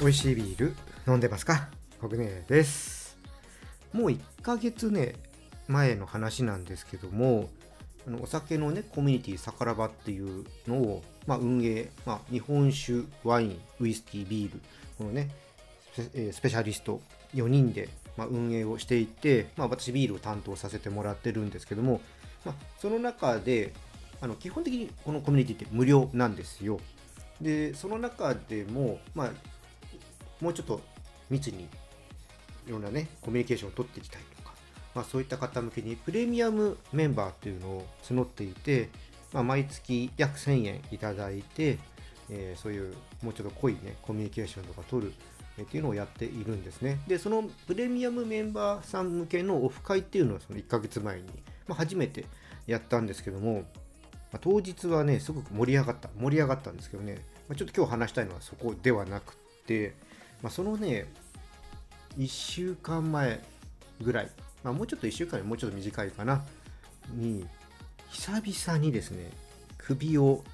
美味しいビール飲んでますか？国根です。もう1ヶ月ね前の話なんですけどもあのお酒のねコミュニティさからばっていうのを、まあ、運営、まあ、日本酒ワインウイスキービールこのねスペシャリスト4人で、ま、運営をしていて、まあ、私ビールを担当させてもらってるんですけども、まあ、その中であの基本的にこのコミュニティって無料なんですよ。でその中でも、まあ、もうちょっと密にいろんなね、コミュニケーションを取っていきたいとか、まあ、そういった方向けにプレミアムメンバーっていうのを募っていて、まあ、毎月約1000円いただいて、えー、そういうもうちょっと濃いね、コミュニケーションとか取る、っていうのをやっているんですね。で、そのプレミアムメンバーさん向けのオフ会っていうのはその1ヶ月前に、まあ、初めてやったんですけども、まあ、当日はね、すごく盛り上がった、盛り上がったんですけどね、まあ、ちょっと今日話したいのはそこではなくて、まあ、そのね、1週間前ぐらい、まあ、もうちょっと1週間よりもうちょっと短いかな、に、久々にですね、首を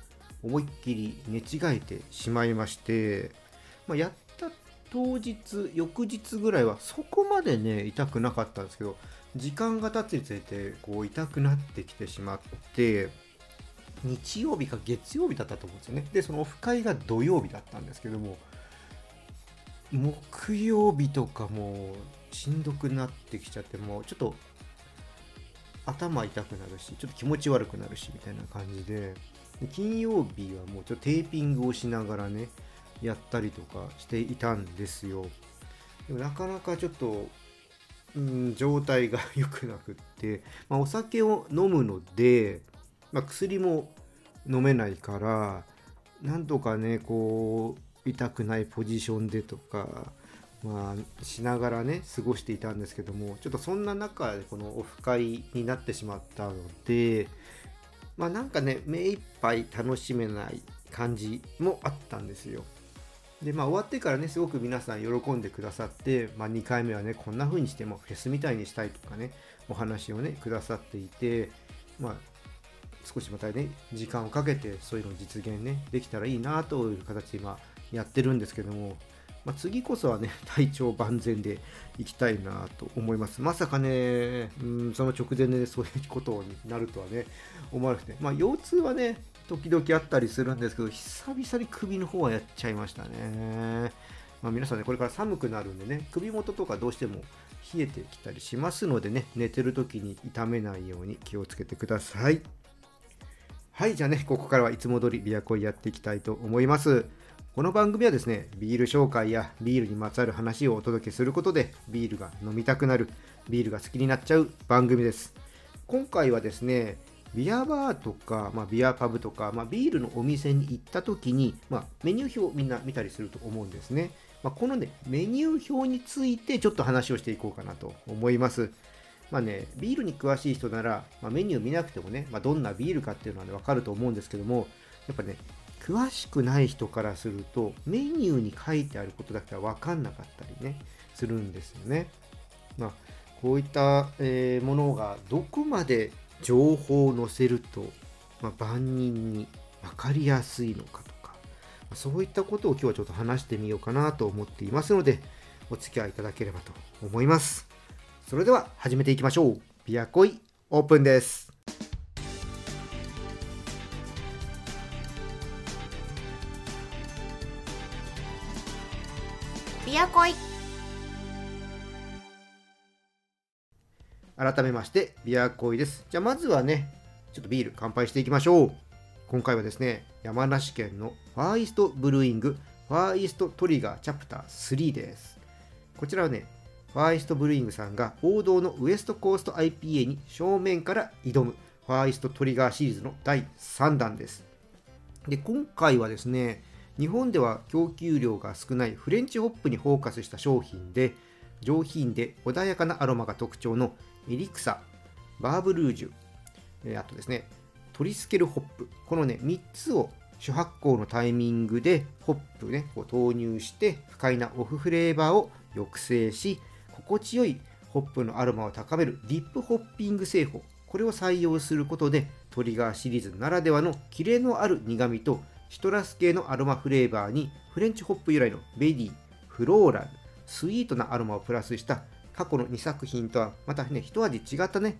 思いっきり寝違えてしまいまして、まあ、やっ当日、翌日ぐらいはそこまでね、痛くなかったんですけど、時間が経つにつれてこう痛くなってきてしまって、日曜日か月曜日だったと思うんですよね。で、そのオフ会が土曜日だったんですけども、木曜日とかもしんどくなってきちゃってもうちょっと頭痛くなるしちょっと気持ち悪くなるしみたいな感じで金曜日はもうちょっとテーピングをしながらねやったりとかしていたんですよでもなかなかちょっと、うん、状態が良くなくって、まあ、お酒を飲むので、まあ、薬も飲めないからなんとかねこう痛くないポジションでとか、まあ、しながらね過ごしていたんですけどもちょっとそんな中でこのオフ会になってしまったのでまあなんかね目いっぱい楽しめない感じもあったんですよ。でまあ終わってからねすごく皆さん喜んでくださって、まあ、2回目はねこんな風にしてもフェスみたいにしたいとかねお話をねくださっていてまあ少しまたね時間をかけてそういうのを実現ねできたらいいなという形で今やってるんですけども、まあ、次こそはね、体調万全でいきたいなと思います。まさかね、うん、その直前でそういうことになるとはね、思わなくて、まあ、腰痛はね、時々あったりするんですけど、久々に首の方はやっちゃいましたね。まあ、皆さんね、これから寒くなるんでね、首元とかどうしても冷えてきたりしますのでね、寝てる時に痛めないように気をつけてください。はい、じゃあね、ここからはいつも通りビアコイやっていきたいと思います。この番組はですね、ビール紹介やビールにまつわる話をお届けすることで、ビールが飲みたくなる、ビールが好きになっちゃう番組です。今回はですね、ビアバーとか、まあ、ビアパブとか、まあ、ビールのお店に行った時に、まあ、メニュー表をみんな見たりすると思うんですね。まこのね、メニュー表についてちょっと話をしていこうかなと思います。まあね、ビールに詳しい人なら、まメニュー見なくてもね、まどんなビールかっていうのはね、わかると思うんですけども、やっぱね、詳しくない人からするとメニューに書いてあることだけは分かんなかったりねするんですよね。まあ、こういった、え、ものがどこまで情報を載せると、まあ、万人に分かりやすいのかとかまそういったことを今日はちょっと話してみようかなと思っていますのでお付き合いいただければと思います。それでは始めていきましょう。ビアコイオープンです。ビアコイ改めましてビアコイです。じゃあまずはねちょっとビール乾杯していきましょう。今回はですね山梨県の Far Yeast Brewing Far Yeast Trigger Chapter 3です。こちらはねファーイストブルーイングさんが王道のウエストコースト IPA に正面から挑む Far Yeast Trigger シリーズの第3弾です。で今回はですね日本では供給量が少ないフレンチホップにフォーカスした商品で上品で穏やかなアロマが特徴のエリクサ、バーブルージュ、あとですね、トリスケルホップ、このね、3つを主発酵のタイミングでホップね、こう投入して不快なオフフレーバーを抑制し、心地よいホップのアロマを高めるディップホッピング製法。これを採用することでトリガーシリーズならではのキレのある苦味とシトラス系のアロマフレーバーにフレンチホップ由来のベリーフローラルスイートなアロマをプラスした過去の2作品とはまたね一味違ったね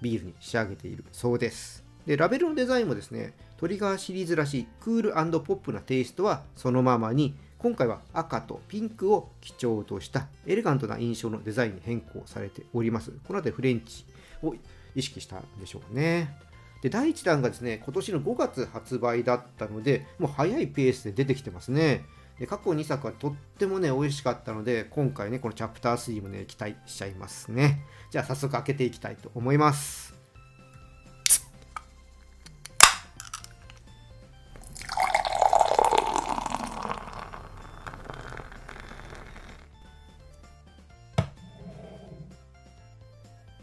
ビールに仕上げているそうです。でラベルのデザインもですねトリガーシリーズらしいクールポップなテイストはそのままに今回は赤とピンクを基調としたエレガントな印象のデザインに変更されております。この辺りフレンチを意識したんでしょうね。で第1弾がですね今年の5月発売だったのでもう早いペースで出てきてますね。で過去2作はとってもね美味しかったので今回ねこのチャプター3もね期待しちゃいますね。じゃあ早速開けていきたいと思います。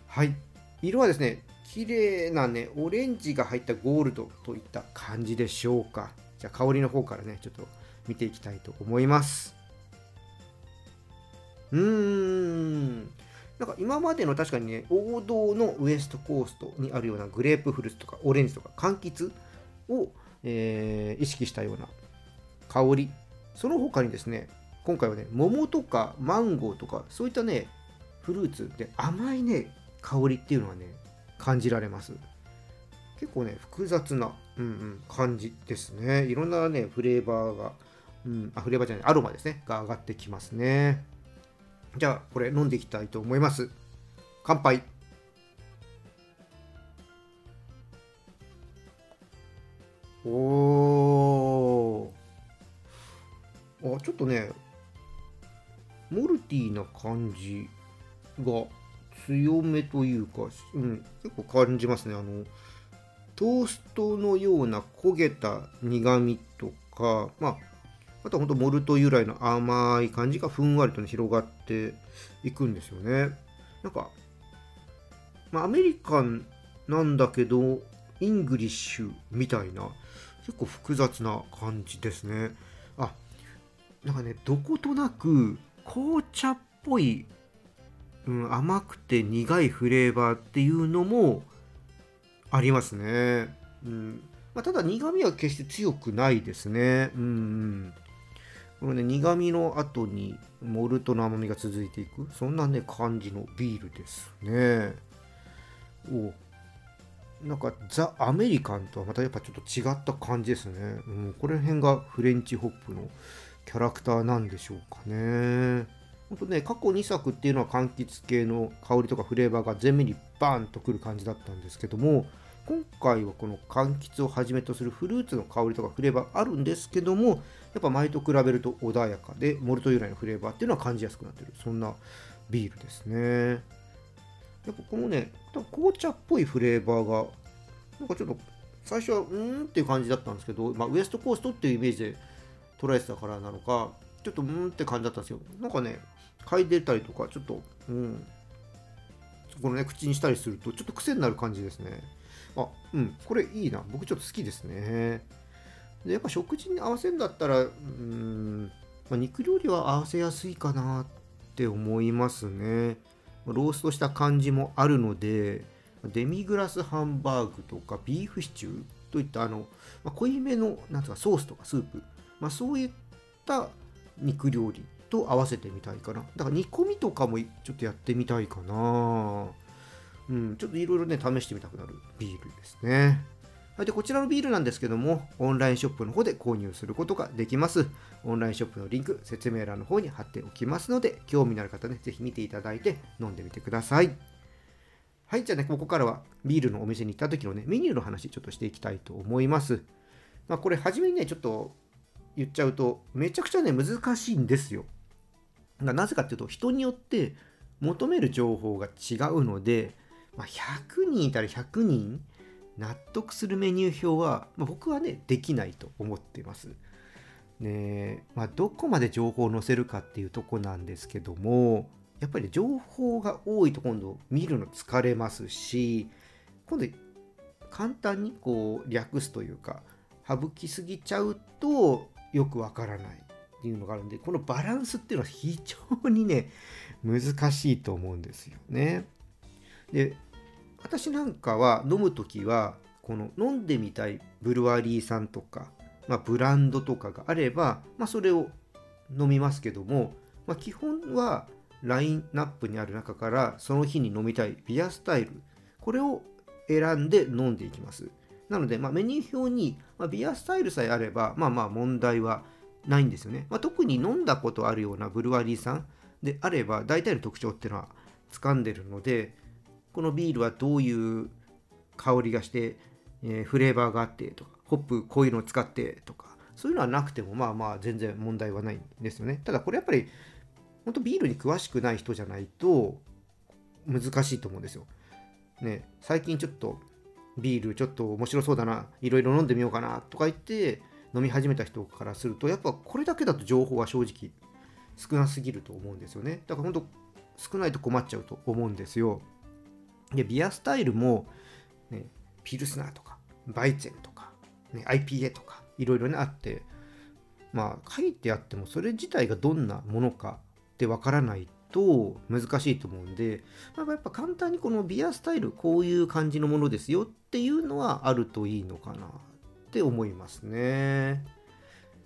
はい。色はですね綺麗なねオレンジが入ったゴールドといった感じでしょうか。じゃあ香りの方からねちょっと見ていきたいと思います。うーん。なんか今までの確かにね王道のウエストコーストにあるようなグレープフルーツとかオレンジとか柑橘を、えー、意識したような香り。その他にですね今回はね桃とかマンゴーとかそういったねフルーツで甘いね香りっていうのはね感じられます。結構ね複雑な、うんうん、感じですね。いろんなねフレーバーが、うん、あフレーバーじゃないアロマですねが上がってきますね。じゃあこれ飲んでいきたいと思います。乾杯。おー。あちょっとね malty な感じが強めというか、うん、結構感じますね。あの、トーストのような焦げた苦味とか、まあ、あとは本当モルト由来の甘い感じがふんわりと、ね、広がっていくんですよね。なんか、まあ、アメリカンなんだけど、イングリッシュみたいな、結構複雑な感じですね。あ、なんかね、どことなく紅茶っぽいうん、甘くて苦いフレーバーっていうのもありますね。うんまあ、ただ苦味は決して強くないですね。うん、うん、このね苦味の後にモルトの甘みが続いていくそんなね感じのビールですね。おなんかザ・アメリカンとはまたやっぱちょっと違った感じですね。うん、これ辺がフレンチホップのキャラクターなんでしょうかね。本当ね、過去2作っていうのは柑橘系の香りとかフレーバーが全面にバーンとくる感じだったんですけども、今回はこの柑橘をはじめとするフルーツの香りとかフレーバーあるんですけども、やっぱ前と比べると穏やかで、モルト由来のフレーバーっていうのは感じやすくなってる。そんなビールですね。やっぱこのね、紅茶っぽいフレーバーが、なんかちょっと最初はうーんっていう感じだったんですけど、まあ、ウエストコーストっていうイメージで捉えてたからなのか、ちょっとうーんって感じだったんですよ。なんかね、嗅いでたりとか、ちょっと、うん、このね、口にしたりすると、ちょっと癖になる感じですね。あ、うん、これいいな。僕ちょっと好きですね。で、やっぱ食事に合わせるんだったら、うん、まあ、肉料理は合わせやすいかなって思いますね。ローストした感じもあるので、デミグラスハンバーグとかビーフシチューといったあの、まあ、濃いめのなんかソースとかスープ、まあ、そういった肉料理と合わせてみたいかな。だから煮込みとかもちょっとやってみたいかな。うん、ちょっといろいろね、試してみたくなるビールですね。はい、でこちらのビールなんですけども、オンラインショップの方で購入することができます。オンラインショップのリンク、説明欄の方に貼っておきますので、興味のある方ね、ぜひ見ていただいて飲んでみてください。はい、じゃあね、ここからはビールのお店に行った時のね、メニューの話ちょっとしていきたいと思います。まあ、これ、初めにね、ちょっと言っちゃうと、めちゃくちゃね、難しいんですよ。なぜかっていうと人によって求める情報が違うので、まあ、100人いたら100人納得するメニュー表は、まあ、僕はねできないと思ってます。ねまあ、どこまで情報を載せるかっていうとこなんですけどもやっぱり情報が多いと今度見るの疲れますし今度簡単にこう略すというか省きすぎちゃうとよくわからないっていうのがあるんでこのバランスっていうのは非常にね難しいと思うんですよね。で私なんかは飲む時はこの飲んでみたいブルワリーさんとか、まあ、ブランドとかがあれば、まあ、それを飲みますけども、まあ、基本はラインナップにある中からその日に飲みたいビアスタイルこれを選んで飲んでいきます。なので、まあ、メニュー表に、まあ、ビアスタイルさえあればまあまあ問題はないんですよね、まあ、特に飲んだことあるようなブルワリーさんであれば大体の特徴っていうのは掴んでるのでこのビールはどういう香りがして、えー、フレーバーがあってとかホップこういうのを使ってとかそういうのはなくてもまあまあ全然問題はないんですよね。ただこれやっぱり本当ビールに詳しくない人じゃないと難しいと思うんですよ。ね、最近ちょっとビールちょっと面白そうだないろいろ飲んでみようかなとか言って飲み始めた人からするとやっぱこれだけだと情報は正直少なすぎると思うんですよね。だから本当少ないと困っちゃうと思うんですよ。でビアスタイルも、ね、ピルスナーとかバイゼンとか、ね、IPA とかいろいろねあってまあ書いてあってもそれ自体がどんなものかってわからないと難しいと思うんで、まあ、やっぱ簡単にこのビアスタイルこういう感じのものですよっていうのはあるといいのかなって思いますね。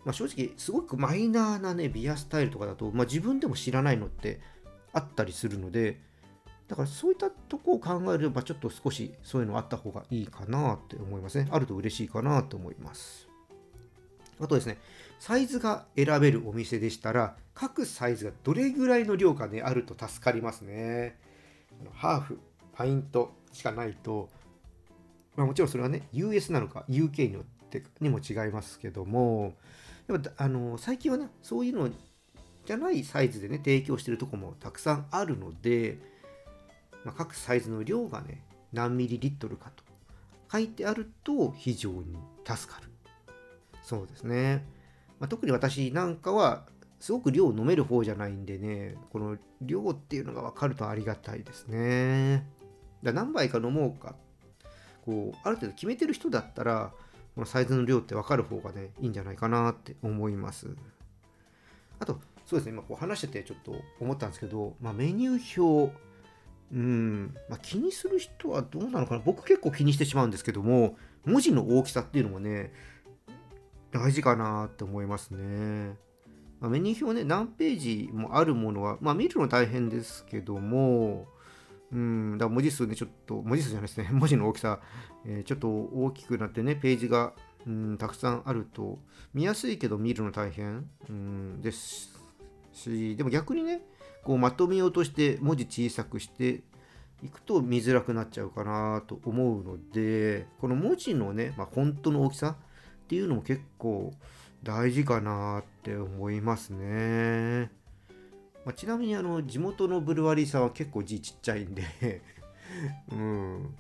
まあ、正直すごくマイナーなねビアスタイルとかだと、まあ、自分でも知らないのってあったりするのでだからそういったとこを考えればちょっと少しそういうのあった方がいいかなって思いますね。あると嬉しいかなと思います。あとですね、サイズが選べるお店でしたら、各サイズがどれぐらいの量かね、あると助かりますね。ハーフ、パイントしかないと、まあ、もちろんそれはね、US なのか UK によってにも違いますけども、やっぱあの最近はね、そういうのじゃないサイズでね、提供してるとこもたくさんあるので、まあ、各サイズの量がね、何ミリリットルかと書いてあると非常に助かる。そうですね。まあ、特に私なんかはすごく量を飲める方じゃないんでね、この量っていうのが分かるとありがたいですね。だ何杯か飲もうか、こう、ある程度決めてる人だったら、このサイズの量って分かる方がね、いいんじゃないかなって思います。あと、そうですね、今こう話しててちょっと思ったんですけど、まあ、メニュー表、うん、まあ、気にする人はどうなのかな？僕結構気にしてしまうんですけども、文字の大きさっていうのもね、大事かなって思いますね。まあ、メニュー表ね、何ページもあるものは、まあ、見るの大変ですけども、うん、だ文字数ね、ちょっと、文字数じゃないですね、文字の大きさ、えー、ちょっと大きくなってね、ページが、うん、たくさんあると、見やすいけど見るの大変、うん、ですし、でも逆にね、こうまとめようとして文字小さくしていくと見づらくなっちゃうかなと思うので、この文字のね、まあ、本当の大きさ、っていうのも結構大事かなって思いますね。まあ、ちなみにあの地元のブルワリーさんは結構字ちっちゃいんで うん、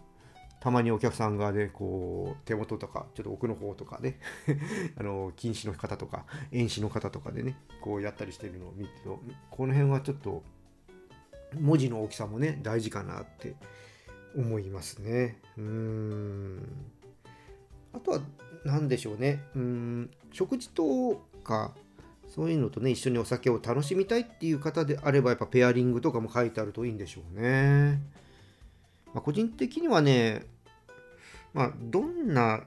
たまにお客さんがね、こう、手元とか、ちょっと奥の方とかね あの、禁止の方とか、遠視の方とかでね、こうやったりしてるのを見ると、この辺はちょっと、文字の大きさもね、大事かなって思いますね。うーん。あとは、何でしょうね。うん、食事とか、そういうのとね、一緒にお酒を楽しみたいっていう方であれば、やっぱペアリングとかも書いてあるといいんでしょうね。まあ、個人的にはね、まあ、どんな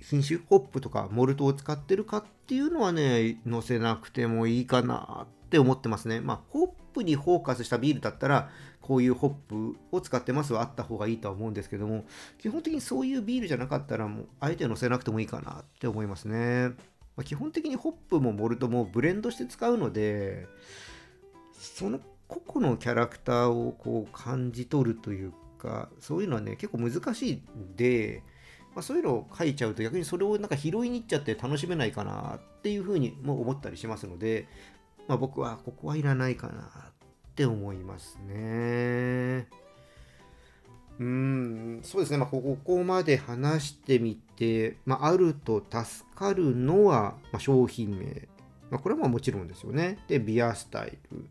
品種、ホップとかモルトを使ってるかっていうのはね、載せなくてもいいかなって思ってますね。まあ、ホップにフォーカスしたビールだったら、こういうホップを使ってますはあった方がいいとは思うんですけども、基本的にそういうビールじゃなかったら、もう、あえて乗せなくてもいいかなって思いますね。まあ、基本的にホップもモルトもブレンドして使うので、その個々のキャラクターをこう感じ取るというか、そういうのはね、結構難しいんで、まあ、そういうのを書いちゃうと逆にそれをなんか拾いに行っちゃって楽しめないかなっていうふうにも思ったりしますので、まあ、僕はここはいらないかなって思いますね。うん、そうですね。まあ、ここまで話してみて、まあ、あると助かるのは、まあ、商品名。まあ、これももちろんですよね。で、ビアスタイル。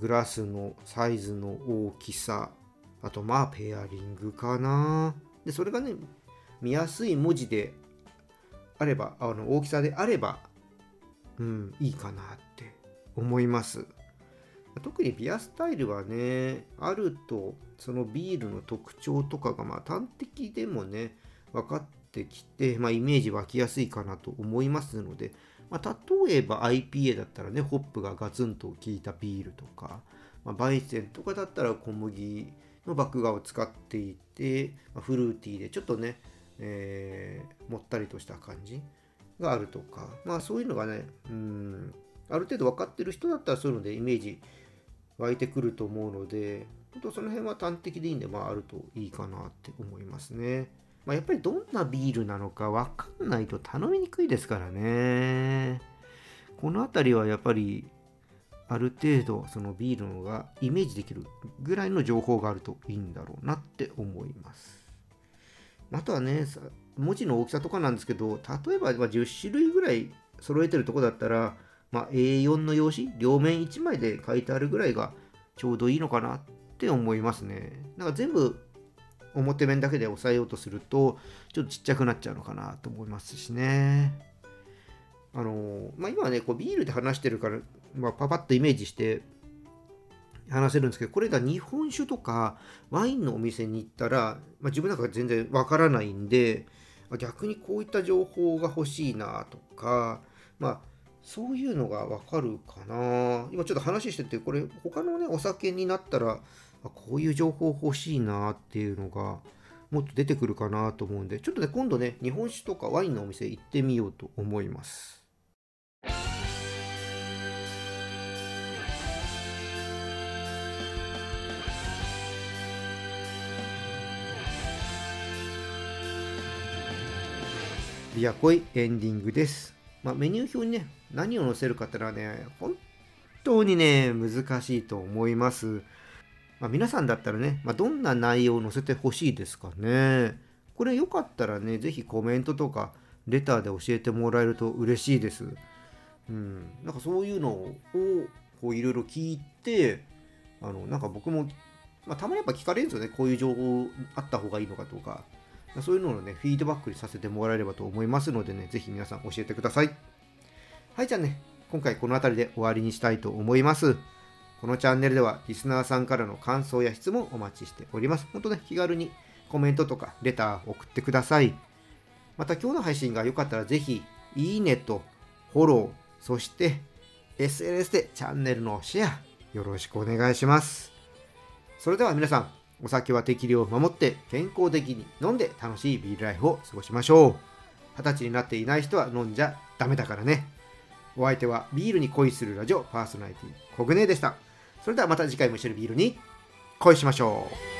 グラスのサイズの大きさ。あと、まあ、ペアリングかな。で、それがね、見やすい文字であれば、あの大きさであれば、うん、いいかなって思います。特にビアスタイルはねあるとそのビールの特徴とかがまあ端的でもね分かってきて、まあ、イメージ湧きやすいかなと思いますので、まあ、例えば IPA だったらねホップがガツンと効いたビールとか、まあ、バイセンとかだったら小麦の麦芽を使っていて、ま、フルーティーでちょっとね、えー、もったりとした感じがあるとかまあそういうのがねうんある程度分かってる人だったらそういうのでイメージ湧いてくると思うので本当その辺は端的でいいんで、まあ、あるといいかなって思いますね。まあ、やっぱりどんなビールなのか分かんないと頼みにくいですからね。この辺りはやっぱりある程度そのビールのがイメージできるぐらいの情報があるといいんだろうなって思います。あとはね、文字の大きさとかなんですけど、例えば10種類ぐらい揃えてるとこだったら、まあ、A4 の用紙、両面1枚で書いてあるぐらいがちょうどいいのかなって思いますね。なんか全部表面だけで押さえようとすると、ちょっとちっちゃくなっちゃうのかなと思いますしね。あのまあ、今はね、こうビールで話してるから、まあ、パパッとイメージして話せるんですけど、これが日本酒とかワインのお店に行ったら、まあ、自分なんか全然わからないんで、逆にこういった情報が欲しいなとか、まあ、そういうのがわかるかな。今ちょっと話してて、これ他のね、お酒になったら、こういう情報欲しいなっていうのが、もっと出てくるかなと思うんで、ちょっとね、今度ね、日本酒とかワインのお店行ってみようと思います。ビアコイエンディングです。まあ、メニュー表にね、何を載せるかってのはね、本当にね、難しいと思います。まあ、皆さんだったらね、まあ、どんな内容を載せてほしいですかね。これよかったらね、ぜひコメントとかレターで教えてもらえると嬉しいです。うん、なんかそういうのをこういろいろ聞いて、あのなんか僕も、まあ、たまにやっぱ聞かれるんですよね、こういう情報あった方がいいのかとか。そういうのをね、フィードバックにさせてもらえればと思いますのでね、ぜひ皆さん教えてください。はい、じゃあね、今回この辺りで終わりにしたいと思います。このチャンネルではリスナーさんからの感想や質問お待ちしております。本当ね、気軽にコメントとかレター送ってください。また今日の配信が良かったらぜひ、いいねとフォロー、そして SNS でチャンネルのシェアよろしくお願いします。それでは皆さん、お酒は適量を守って健康的に飲んで楽しいビールライフを過ごしましょう。二十歳になっていない人は飲んじゃダメだからね。お相手はビールに恋するラジオパーソナリティコグネでした。それではまた次回も一緒にビールに恋しましょう。